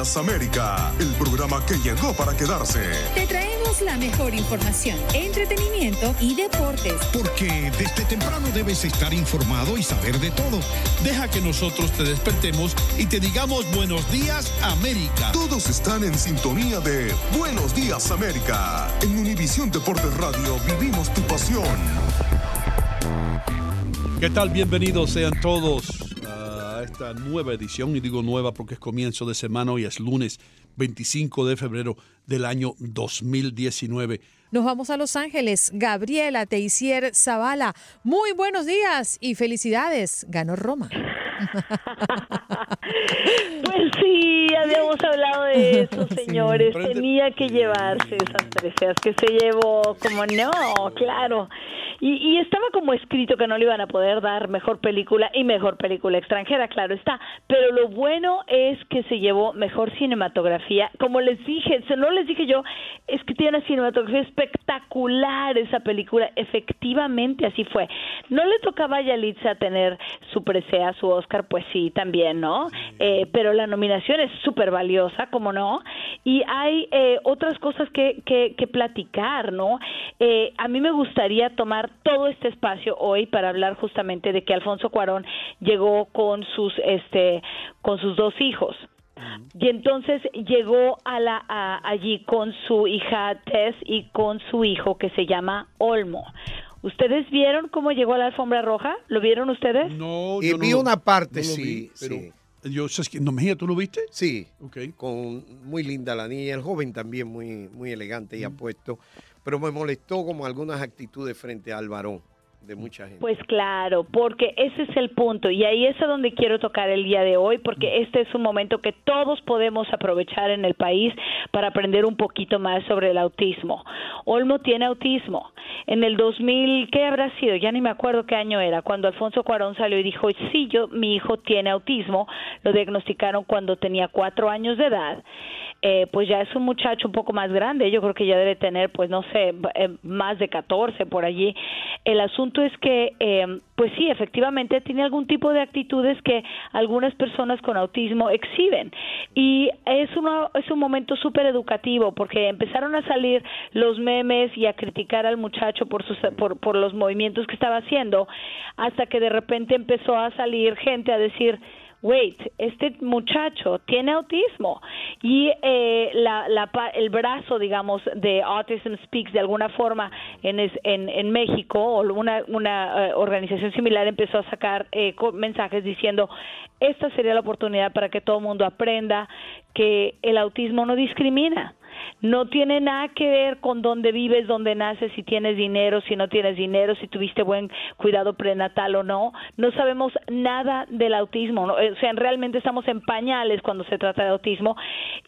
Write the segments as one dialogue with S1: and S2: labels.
S1: América, el programa que llegó para quedarse.
S2: Te traemos la mejor información, entretenimiento y deportes.
S3: Porque desde temprano debes estar informado y saber de todo. Deja que nosotros te despertemos y te digamos buenos días, América.
S1: Todos están en sintonía de Buenos días América. En Univisión Deportes Radio vivimos tu pasión.
S3: ¿Qué tal? Bienvenidos sean todos esta nueva edición. Y digo nueva porque es comienzo de semana. Hoy es lunes 25 de febrero del año 2019.
S4: Nos vamos a Los Ángeles. Gabriela Teisier Zavala. Muy buenos días y felicidades. Ganó Roma.
S5: Pues sí, habíamos hablado de eso, señores. Tenía que llevarse esas preseas que se llevó, como no, claro. Y, y estaba como escrito que no le iban a poder dar mejor película y mejor película extranjera, claro está. Pero lo bueno es que se llevó mejor cinematografía. Como les dije, no les dije yo, es que tiene una cinematografía espectacular esa película. Efectivamente, así fue. No le tocaba a Yalitza tener su presea, su Oscar, pues sí, también, ¿no? Eh, pero la nominación es súper valiosa, como no. Y hay eh, otras cosas que, que, que platicar, ¿no? Eh, a mí me gustaría tomar todo este espacio hoy para hablar justamente de que Alfonso Cuarón llegó con sus, este, con sus dos hijos. Y entonces llegó a la, a- allí con su hija Tess y con su hijo que se llama Olmo. ¿Ustedes vieron cómo llegó a la alfombra roja? ¿Lo vieron ustedes?
S3: No, yo no
S6: vi
S3: lo-
S6: una parte,
S3: no
S6: sí,
S3: vi, pero
S6: sí.
S3: Yo sé que no, ¿tú lo viste?
S6: Sí,
S3: Ok.
S6: con muy linda la niña, el joven también muy, muy elegante
S3: Mm.
S6: y apuesto, pero me molestó como algunas actitudes frente al varón de mucha gente.
S5: Pues claro, porque ese es el punto y ahí es a donde quiero tocar el día de hoy, porque este es un momento que todos podemos aprovechar en el país para aprender un poquito más sobre el autismo. Olmo tiene autismo. En el 2000, ¿qué habrá sido? Ya ni me acuerdo qué año era, cuando Alfonso Cuarón salió y dijo, sí, yo, mi hijo tiene autismo, lo diagnosticaron cuando tenía cuatro años de edad. Eh, pues ya es un muchacho un poco más grande, yo creo que ya debe tener, pues no sé, eh, más de 14 por allí. El asunto es que, eh, pues sí, efectivamente tiene algún tipo de actitudes que algunas personas con autismo exhiben. Y es, una, es un momento súper educativo porque empezaron a salir los memes y a criticar al muchacho por, sus, por los movimientos que estaba haciendo, hasta que de repente empezó a salir gente a decir, wait, este muchacho tiene autismo y eh, la, la, el brazo, digamos, de Autism Speaks de alguna forma en, en, en México o una, una eh, organización similar empezó a sacar eh, mensajes diciendo esta sería la oportunidad para que todo el mundo aprenda que el autismo no discrimina no tiene nada que ver con dónde vives, dónde naces, si tienes dinero, si no tienes dinero, si tuviste buen cuidado prenatal o no. No sabemos nada del autismo, ¿no? o sea, realmente estamos en pañales cuando se trata de autismo.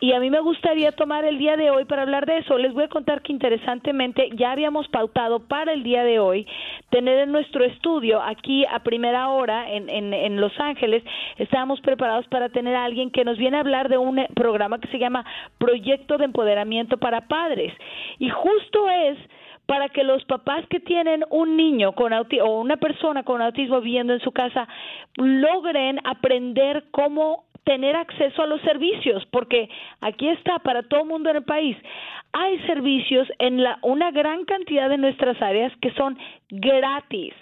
S5: Y a mí me gustaría tomar el día de hoy para hablar de eso. Les voy a contar que interesantemente ya habíamos pautado para el día de hoy tener en nuestro estudio aquí a primera hora en, en, en Los Ángeles, estábamos preparados para tener a alguien que nos viene a hablar de un programa que se llama Proyecto de Empoderamiento para Padres. Y justo es para que los papás que tienen un niño con autismo o una persona con autismo viviendo en su casa logren aprender cómo tener acceso a los servicios, porque aquí está para todo el mundo en el país. Hay servicios en la, una gran cantidad de nuestras áreas que son gratis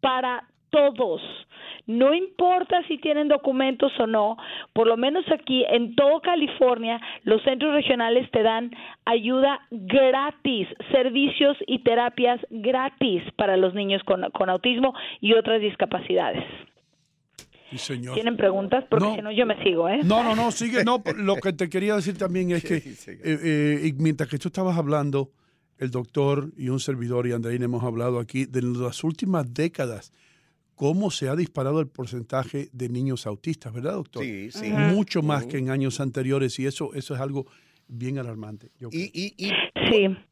S5: para todos. No importa si tienen documentos o no, por lo menos aquí en todo California, los centros regionales te dan ayuda gratis, servicios y terapias gratis para los niños con, con autismo y otras discapacidades.
S3: señor.
S5: ¿Tienen preguntas? Porque si no, yo me sigo, ¿eh?
S3: No, no, no, sigue. No, lo que te quería decir también es que eh, eh, y mientras que tú estabas hablando, el doctor y un servidor y Andreina hemos hablado aquí de las últimas décadas cómo se ha disparado el porcentaje de niños autistas, ¿verdad, doctor?
S6: Sí, sí.
S3: Mucho más que en años anteriores y eso, eso es algo bien alarmante. yo creo.
S6: Y, y- y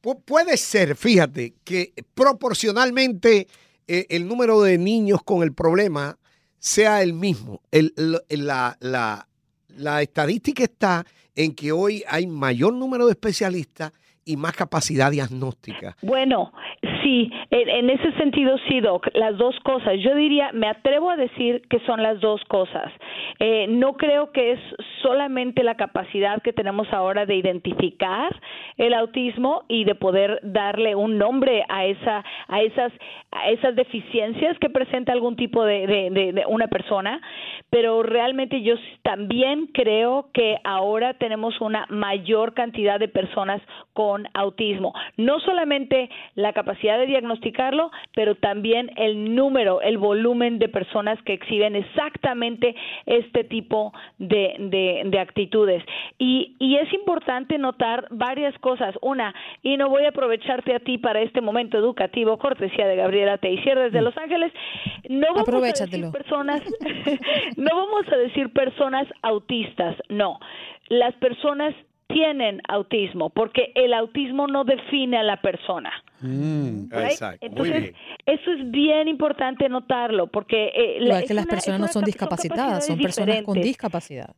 S6: pu- puede ser, fíjate, que proporcionalmente eh, el número de niños con el problema sea el mismo. El- la, la- la estadística está en que hoy hay mayor número de especialistas y más capacidad diagnóstica.
S5: Bueno, sí, en, ese sentido sí, Doc, las dos cosas. Yo diría, me atrevo a decir que son las dos cosas. Eh, no creo que es solamente la capacidad que tenemos ahora de identificar el autismo y de poder darle un nombre a esa, a esas, a esas deficiencias que presenta algún tipo de, de- de- una persona, pero realmente yo también creo que ahora tenemos una mayor cantidad de personas con autismo. No solamente la capacidad de diagnosticarlo, pero también el número, el volumen de personas que exhiben exactamente este tipo de, de- de actitudes. Y, y es importante notar varias cosas. Una, y no voy a aprovecharte a ti para este momento educativo, cortesía de Gabriela Teisier desde Los Ángeles. No vamos a decir personas, no vamos a decir personas autistas, no. Las personas tienen autismo, porque el autismo no define a la persona. right? Entonces, eso es bien importante notarlo, porque eh, la-
S4: Igual
S5: es
S4: que las
S5: una-
S4: personas no son
S5: capa-
S4: discapacitadas, son personas con discapacidad.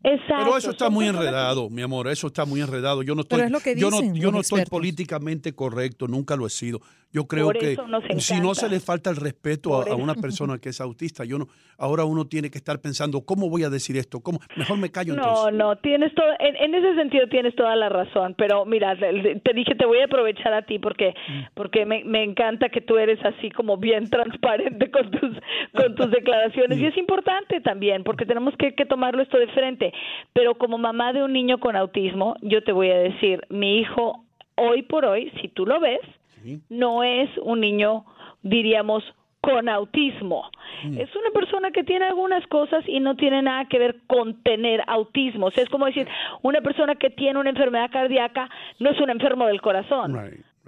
S5: Exacto.
S3: Pero eso está muy enredado, mi amor, eso está muy enredado. Yo no estoy,
S4: Pero es lo que
S3: yo no,
S4: dicen
S3: yo no estoy políticamente correcto, nunca lo he sido. Yo creo que si no se le falta el respeto a, una persona que es autista, yo no, ahora uno tiene que estar pensando, ¿cómo voy a decir esto? ¿Cómo? Mejor me callo
S5: No,
S3: entonces.
S5: no, tienes todo, en, en ese sentido tienes toda la razón, pero mira, te dije te voy a aprovechar a ti porque
S3: Mm.
S5: porque me, me encanta que tú eres así como bien transparente con tus con tus declaraciones y
S3: Mm.
S5: es importante también porque tenemos que, que tomarlo esto de frente, pero como mamá de un niño con autismo, yo te voy a decir, mi hijo hoy por hoy, si tú lo ves, no es un niño, diríamos, con autismo. Es una persona que tiene algunas cosas y no tiene nada que ver con tener autismo. O sea, es como decir, una persona que tiene una enfermedad cardíaca no es un enfermo del corazón.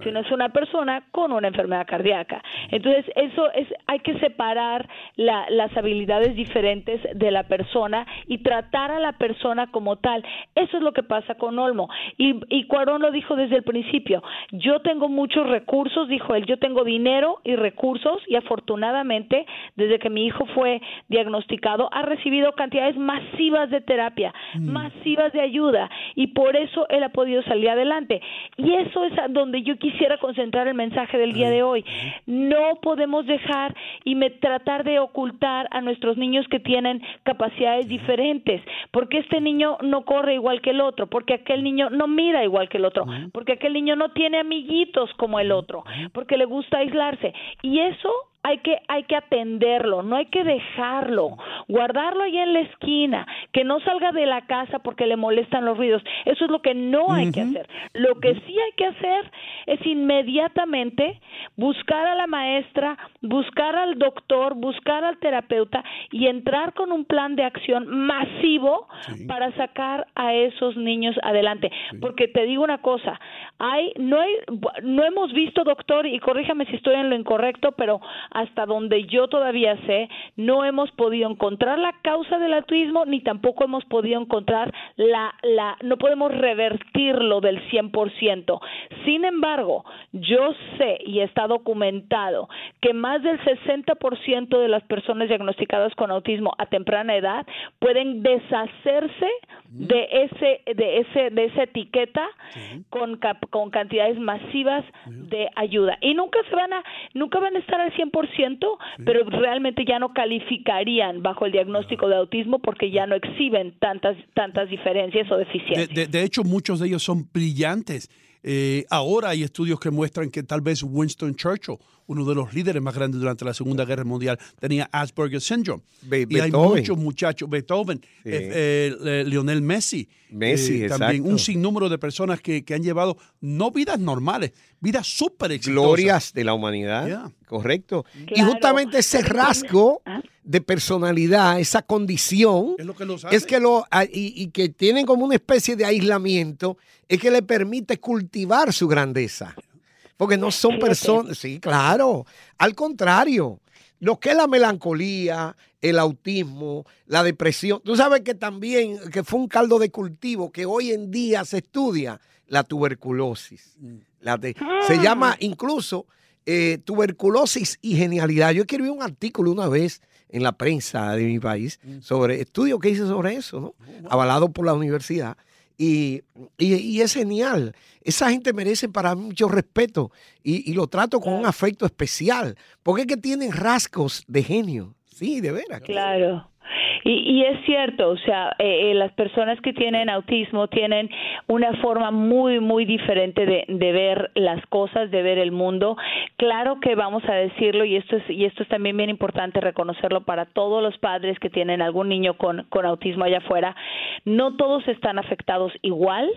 S5: Sino es una persona con una enfermedad cardíaca. Entonces, eso es, hay que separar la- las habilidades diferentes de la persona y tratar a la persona como tal. Eso es lo que pasa con Olmo. Y, y Cuarón lo dijo desde el principio. Yo tengo muchos recursos, dijo él, yo tengo dinero y recursos y afortunadamente, desde que mi hijo fue diagnosticado, ha recibido cantidades masivas de terapia, masivas de ayuda y por eso él ha podido salir adelante. Y eso es donde yo quisiera concentrar el mensaje del día de hoy. No podemos dejar y me, tratar de ocultar a nuestros niños que tienen capacidades diferentes, porque este niño no corre igual que el otro, porque aquel niño no mira igual que el otro, porque aquel niño no tiene amiguitos como el otro, porque le gusta aislarse. Y eso hay que hay que atenderlo, no hay que dejarlo, guardarlo ahí en la esquina, que no salga de la casa porque le molestan los ruidos. Eso es lo que no hay que hacer. Lo que sí hay que hacer es inmediatamente buscar a la maestra, buscar al doctor, buscar al terapeuta y entrar con un plan de acción masivo para sacar a esos niños adelante. Porque te digo una cosa, hay no hay no hemos visto doctor y corríjame si estoy en lo incorrecto, pero hasta donde yo todavía sé, no hemos podido encontrar la causa del autismo ni tampoco hemos podido encontrar la la no podemos revertirlo del 100%. Sin embargo, yo sé y está documentado que más del 60% de las personas diagnosticadas con autismo a temprana edad pueden deshacerse de ese de ese de esa etiqueta con con cantidades masivas de ayuda. Y nunca se van a nunca van a estar al 100%, pero realmente ya no calificarían bajo el diagnóstico de autismo porque ya no exhiben tantas tantas diferencias o deficiencias.
S3: De, de hecho, muchos de ellos son brillantes. Eh, ahora hay estudios que muestran que tal vez Winston Churchill, uno de los líderes más grandes durante la Segunda Guerra Mundial, tenía Asperger syndrome. y hay muchos muchachos, Beethoven, eh, eh, Lionel Messi,
S6: Messi
S3: también un sinnúmero de personas que, que, han llevado no vidas normales, vidas súper exitosas.
S6: Glorias de la humanidad, correcto. Y justamente ese rasgo ¿Ah? de personalidad, esa condición, es, que lo ah, y, que tienen como una especie de aislamiento, es que le permite cultivar su grandeza. Porque no son personas, sí, claro. Al contrario, lo que es la melancolía, el autismo, la depresión, tú sabes que también que fue un caldo de cultivo que hoy en día se estudia la tuberculosis. Mm. se ah. llama incluso eh, tuberculosis y genialidad. Yo escribí un artículo una vez en la prensa de mi país mm. sobre estudios que hice sobre eso, ¿no? Oh, Avalado por la universidad. Y, y, es genial. Esa gente merece para mí mucho respeto y, y, lo trato con un afecto especial, porque es que tienen rasgos de genio. Sí, de veras.
S5: Claro. Y, es cierto, o sea, eh, eh, las personas que tienen autismo tienen una forma muy, muy diferente de, de, ver las cosas, de ver el mundo. Claro que vamos a decirlo, y esto es, y esto es también bien importante reconocerlo para todos los padres que tienen algún niño con, con autismo allá afuera, no todos están afectados igual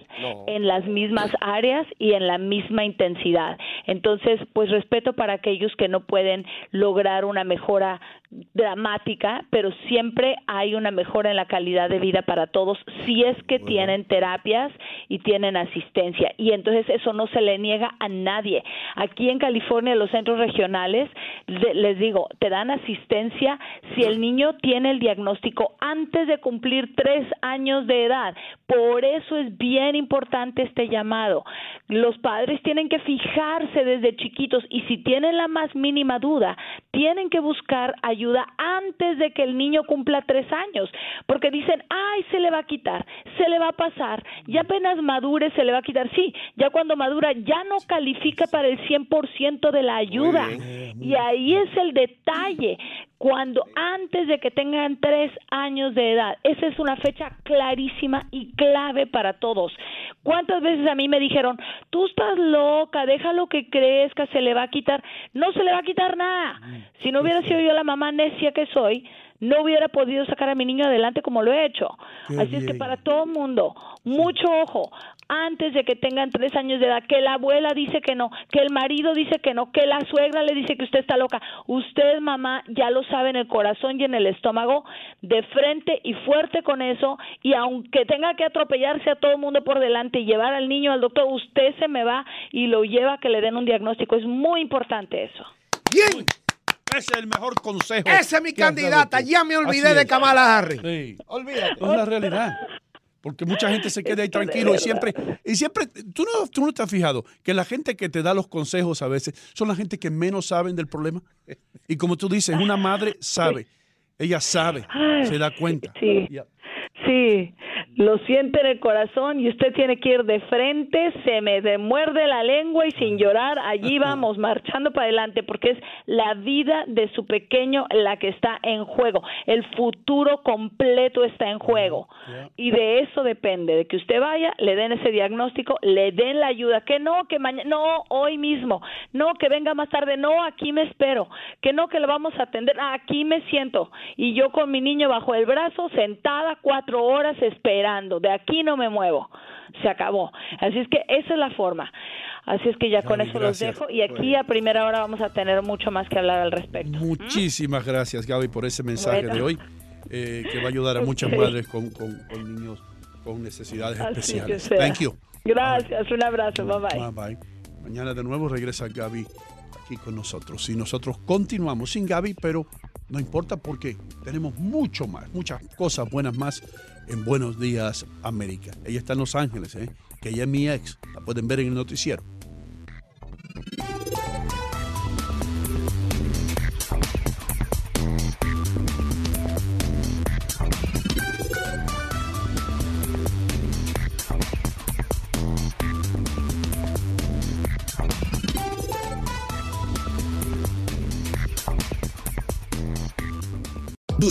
S5: en las mismas áreas y en la misma intensidad. Entonces, pues respeto para aquellos que no pueden lograr una mejora dramática, pero siempre hay una mejora en la calidad de vida para todos si es que tienen terapias y tienen asistencia. Y entonces eso no se le niega a nadie. Aquí en California, los centros regionales, les digo, te dan asistencia si el niño tiene el diagnóstico antes de cumplir tres años de edad. Por eso es bien importante este llamado. Los padres tienen que fijarse desde chiquitos y si tienen la más mínima duda, tienen que buscar ayuda antes de que el niño cumpla tres años, porque dicen, ay, se le va a quitar, se le va a pasar, ya apenas madure se le va a quitar. Sí, ya cuando madura ya no califica para el 100% de la ayuda. Y ahí es el detalle cuando antes de que tengan tres años de edad. Esa es una fecha clarísima y clave para todos. ¿Cuántas veces a mí me dijeron, tú estás loca, déjalo que crezca, se le va a quitar? No se le va a quitar nada. Si no hubiera sido yo la mamá necia que soy, no hubiera podido sacar a mi niño adelante como lo he hecho. Así es que para todo el mundo, mucho ojo antes de que tengan tres años de edad, que la abuela dice que no, que el marido dice que no, que la suegra le dice que usted está loca. Usted, mamá, ya lo sabe en el corazón y en el estómago, de frente y fuerte con eso, y aunque tenga que atropellarse a todo el mundo por delante y llevar al niño al doctor, usted se me va y lo lleva a que le den un diagnóstico. Es muy importante eso.
S3: Bien. Ese es el mejor consejo.
S6: Esa es mi candidata. Ya me olvidé de Kamala Harris. Sí.
S3: Olvídate. Es la realidad porque mucha gente se queda ahí tranquilo y siempre, y siempre, ¿tú no, tú no te has fijado que la gente que te da los consejos a veces son la gente que menos saben del problema. Y como tú dices, una madre sabe, ella sabe, se da cuenta.
S5: Sí. Sí, lo siente en el corazón y usted tiene que ir de frente, se me demuerde la lengua y sin llorar, allí vamos marchando para adelante porque es la vida de su pequeño la que está en juego, el futuro completo está en juego. Y de eso depende, de que usted vaya, le den ese diagnóstico, le den la ayuda, que no, que mañana, no, hoy mismo, no, que venga más tarde, no, aquí me espero, que no, que lo vamos a atender, aquí me siento. Y yo con mi niño bajo el brazo, sentada, cuatro horas esperando, de aquí no me muevo, se acabó. Así es que esa es la forma. Así es que ya con eso los dejo y aquí a primera hora vamos a tener mucho más que hablar al respecto.
S3: Muchísimas gracias, Gaby, por ese mensaje
S5: Bueno.
S3: de hoy, eh, que va a ayudar a muchas
S5: Ok.
S3: madres con, con- con niños con necesidades
S5: Así
S3: especiales. Thank you.
S5: Gracias, un abrazo, bye bye.
S3: Bye bye. Mañana de nuevo regresa Gaby aquí con nosotros. Y nosotros continuamos sin Gaby, pero no importa porque tenemos mucho más, muchas cosas buenas más en Buenos Días América. Ella está en Los Ángeles, ¿eh? que ella es mi ex. La pueden ver en el noticiero.